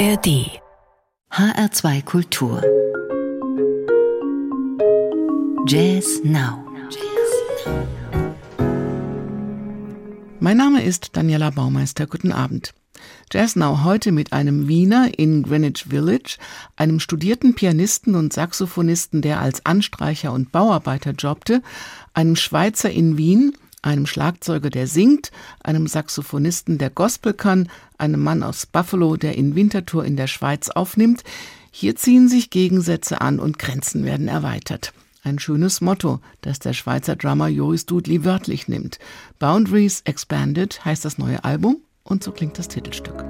ARD HR2 Kultur Jazz Now Mein Name ist Daniela Baumeister. Guten Abend. Jazz Now heute mit einem Wiener in Greenwich Village, einem studierten Pianisten und Saxophonisten, der als Anstreicher und Bauarbeiter jobbte, einem Schweizer in Wien, einem Schlagzeuger, der singt, einem Saxophonisten, der Gospel kann, einem Mann aus Buffalo, der in Winterthur in der Schweiz aufnimmt. Hier ziehen sich Gegensätze an und Grenzen werden erweitert. Ein schönes Motto, das der Schweizer Drummer Joris Dudley wörtlich nimmt. Boundaries Expanded heißt das neue Album und so klingt das Titelstück.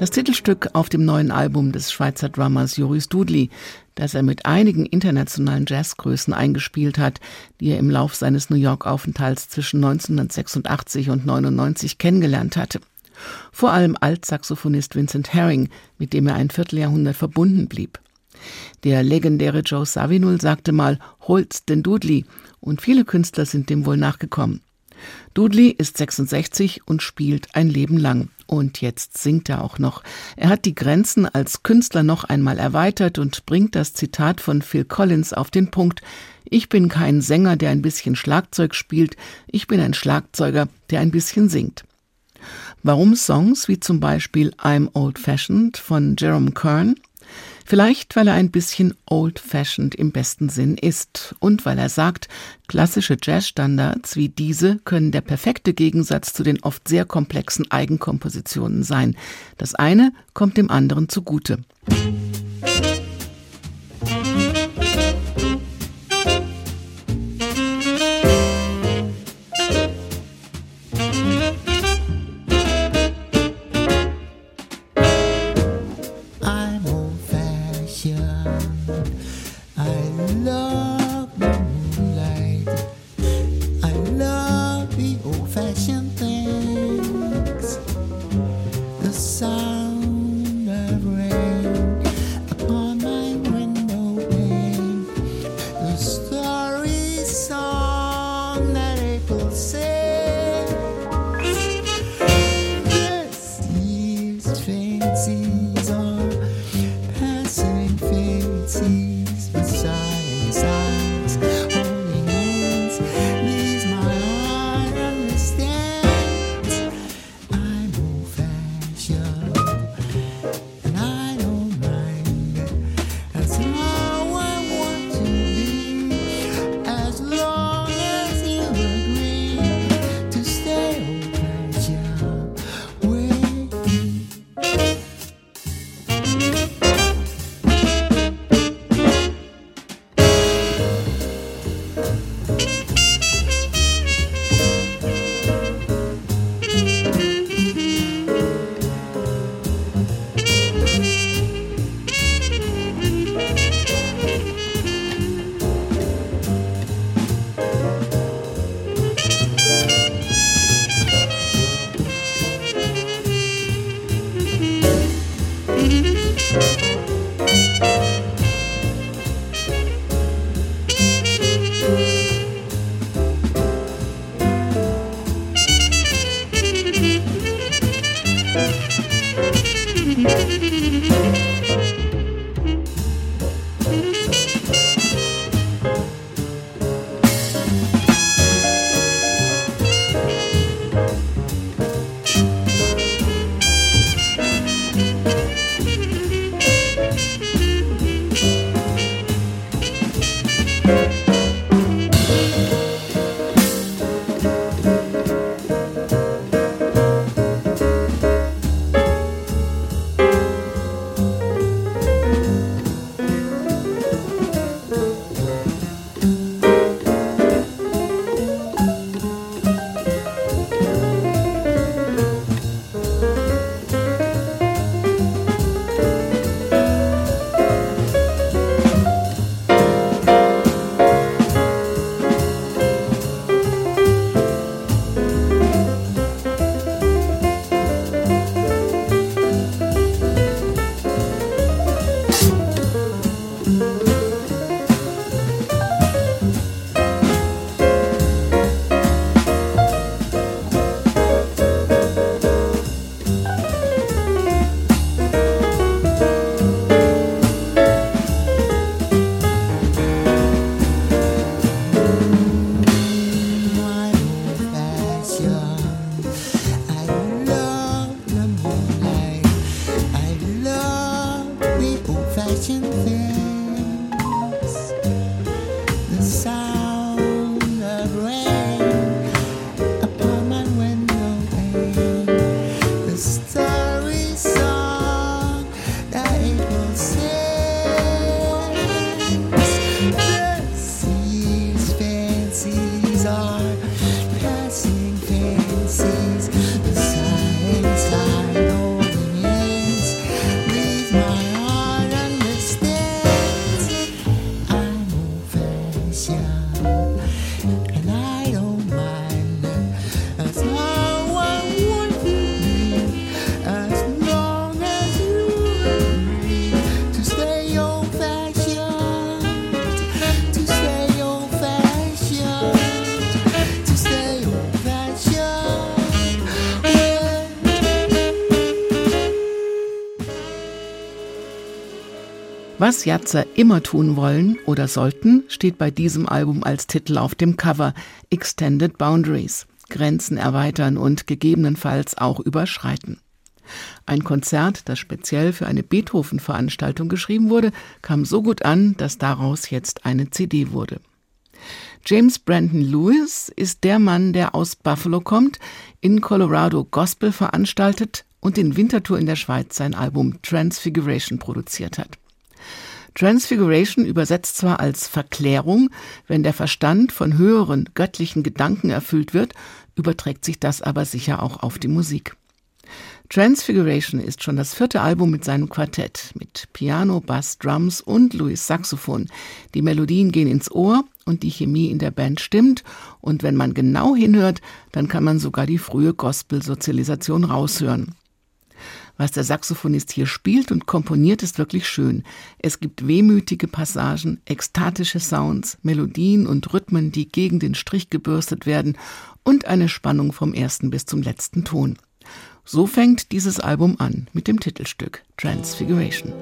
Das Titelstück auf dem neuen Album des Schweizer Drummers Joris Dudley, das er mit einigen internationalen Jazzgrößen eingespielt hat, die er im Lauf seines New York-Aufenthalts zwischen 1986 und 99 kennengelernt hatte. Vor allem Altsaxophonist Vincent Herring, mit dem er ein Vierteljahrhundert verbunden blieb. Der legendäre Joe Savinul sagte mal, holt's den Dudley, und viele Künstler sind dem wohl nachgekommen. Dudley ist 66 und spielt ein Leben lang. Und jetzt singt er auch noch. Er hat die Grenzen als Künstler noch einmal erweitert und bringt das Zitat von Phil Collins auf den Punkt. Ich bin kein Sänger, der ein bisschen Schlagzeug spielt, ich bin ein Schlagzeuger, der ein bisschen singt. Warum Songs wie zum Beispiel I'm Old Fashioned von Jerome Kern Vielleicht, weil er ein bisschen old-fashioned im besten Sinn ist und weil er sagt, klassische Jazzstandards wie diese können der perfekte Gegensatz zu den oft sehr komplexen Eigenkompositionen sein. Das eine kommt dem anderen zugute. Musik Was Jatzer immer tun wollen oder sollten, steht bei diesem Album als Titel auf dem Cover Extended Boundaries. Grenzen erweitern und gegebenenfalls auch überschreiten. Ein Konzert, das speziell für eine Beethoven-Veranstaltung geschrieben wurde, kam so gut an, dass daraus jetzt eine CD wurde. James Brandon Lewis ist der Mann, der aus Buffalo kommt, in Colorado Gospel veranstaltet und in Winterthur in der Schweiz sein Album Transfiguration produziert hat. Transfiguration übersetzt zwar als Verklärung, wenn der Verstand von höheren göttlichen Gedanken erfüllt wird, überträgt sich das aber sicher auch auf die Musik. Transfiguration ist schon das vierte Album mit seinem Quartett, mit Piano, Bass, Drums und Louis Saxophon. Die Melodien gehen ins Ohr und die Chemie in der Band stimmt. Und wenn man genau hinhört, dann kann man sogar die frühe Gospel-Sozialisation raushören. Was der Saxophonist hier spielt und komponiert, ist wirklich schön. Es gibt wehmütige Passagen, ekstatische Sounds, Melodien und Rhythmen, die gegen den Strich gebürstet werden und eine Spannung vom ersten bis zum letzten Ton. So fängt dieses Album an mit dem Titelstück Transfiguration.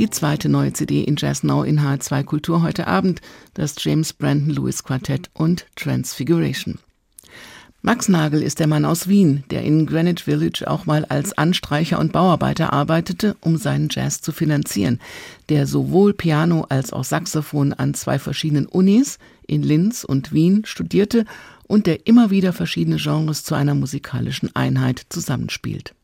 Die zweite neue CD in Jazz Now in H2 Kultur heute Abend, das James Brandon Lewis Quartett und Transfiguration. Max Nagel ist der Mann aus Wien, der in Greenwich Village auch mal als Anstreicher und Bauarbeiter arbeitete, um seinen Jazz zu finanzieren, der sowohl Piano als auch Saxophon an zwei verschiedenen Unis in Linz und Wien studierte und der immer wieder verschiedene Genres zu einer musikalischen Einheit zusammenspielt.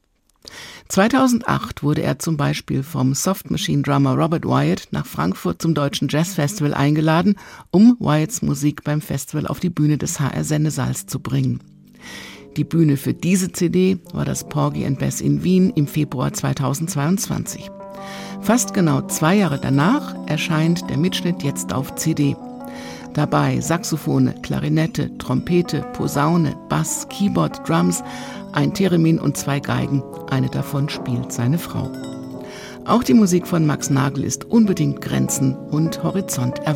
2008 wurde er zum Beispiel vom Soft Machine Drummer Robert Wyatt nach Frankfurt zum Deutschen Jazz Festival eingeladen, um Wyatts Musik beim Festival auf die Bühne des HR Sendesaals zu bringen. Die Bühne für diese CD war das Porgy and Bess in Wien im Februar 2022. Fast genau zwei Jahre danach erscheint der Mitschnitt jetzt auf CD. Dabei Saxophone, Klarinette, Trompete, Posaune, Bass, Keyboard, Drums, ein Theremin und zwei Geigen. Eine davon spielt seine Frau. Auch die Musik von Max Nagel ist unbedingt grenzen- und Horizont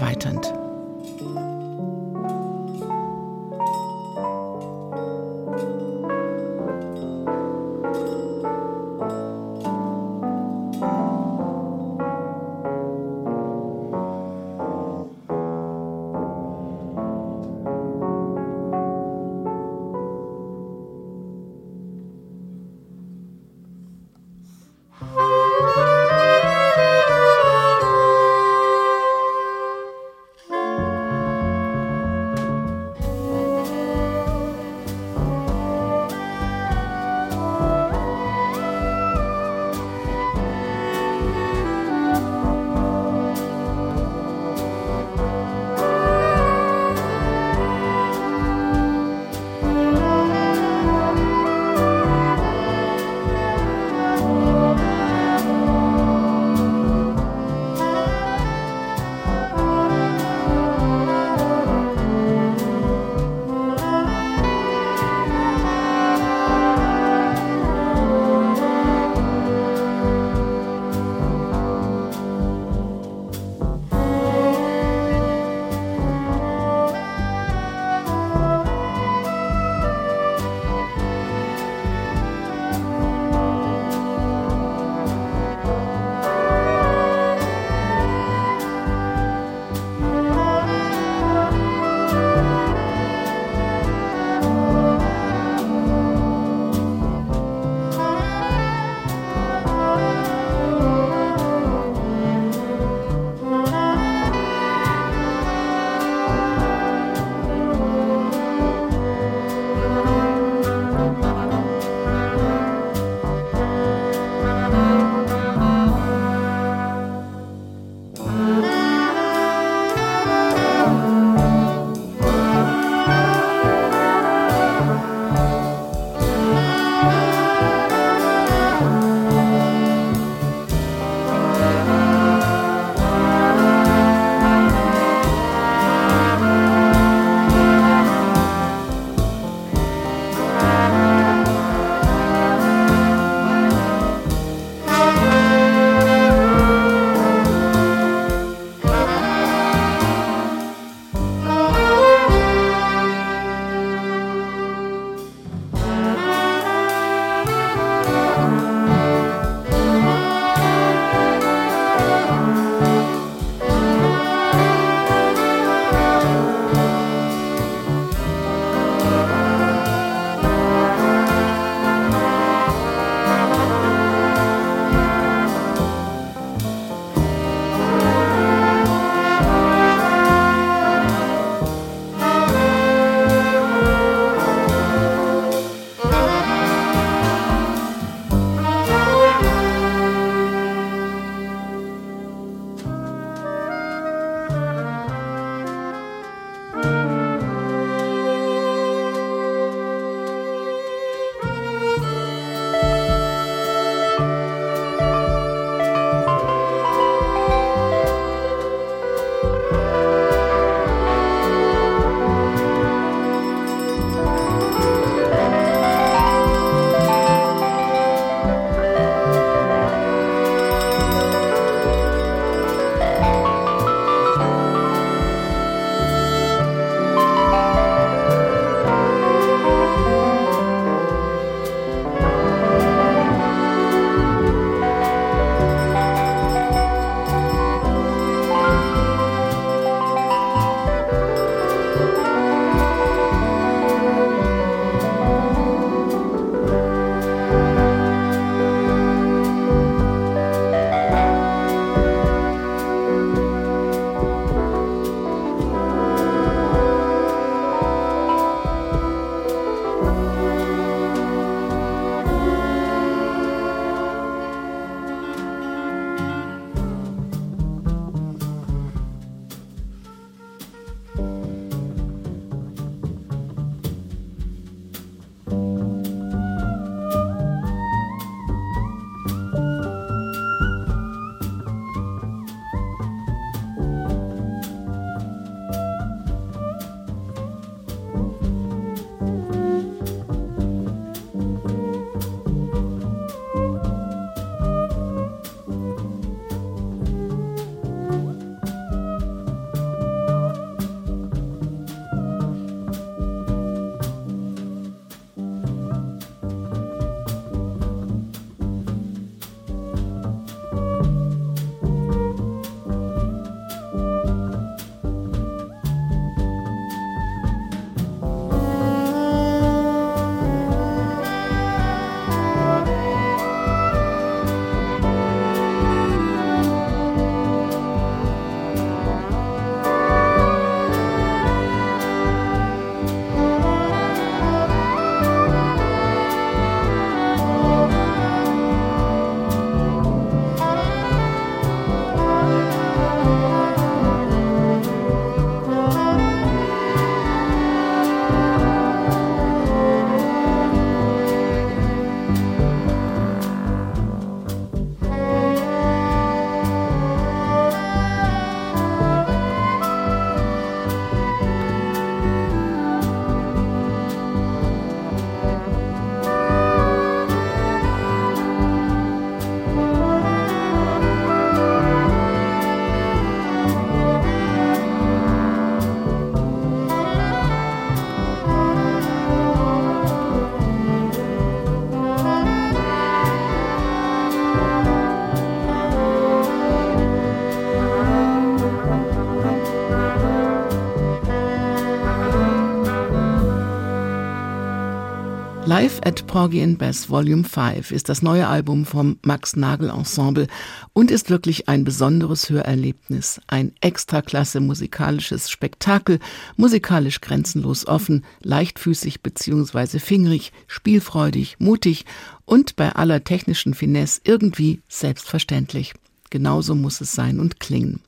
Live at Porgy and Bess Volume 5 ist das neue Album vom Max Nagel Ensemble und ist wirklich ein besonderes Hörerlebnis, ein extraklasse musikalisches Spektakel, musikalisch grenzenlos offen, leichtfüßig bzw. fingrig, spielfreudig, mutig und bei aller technischen Finesse irgendwie selbstverständlich. Genauso muss es sein und klingen.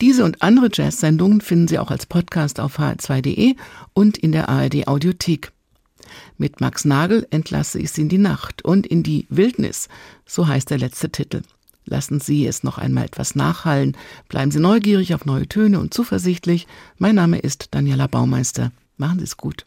Diese und andere Jazz-Sendungen finden Sie auch als Podcast auf hr2.de und in der ARD Audiothek. Mit Max Nagel entlasse ich Sie in die Nacht und in die Wildnis, so heißt der letzte Titel. Lassen Sie es noch einmal etwas nachhallen, bleiben Sie neugierig auf neue Töne und zuversichtlich. Mein Name ist Daniela Baumeister. Machen Sie es gut.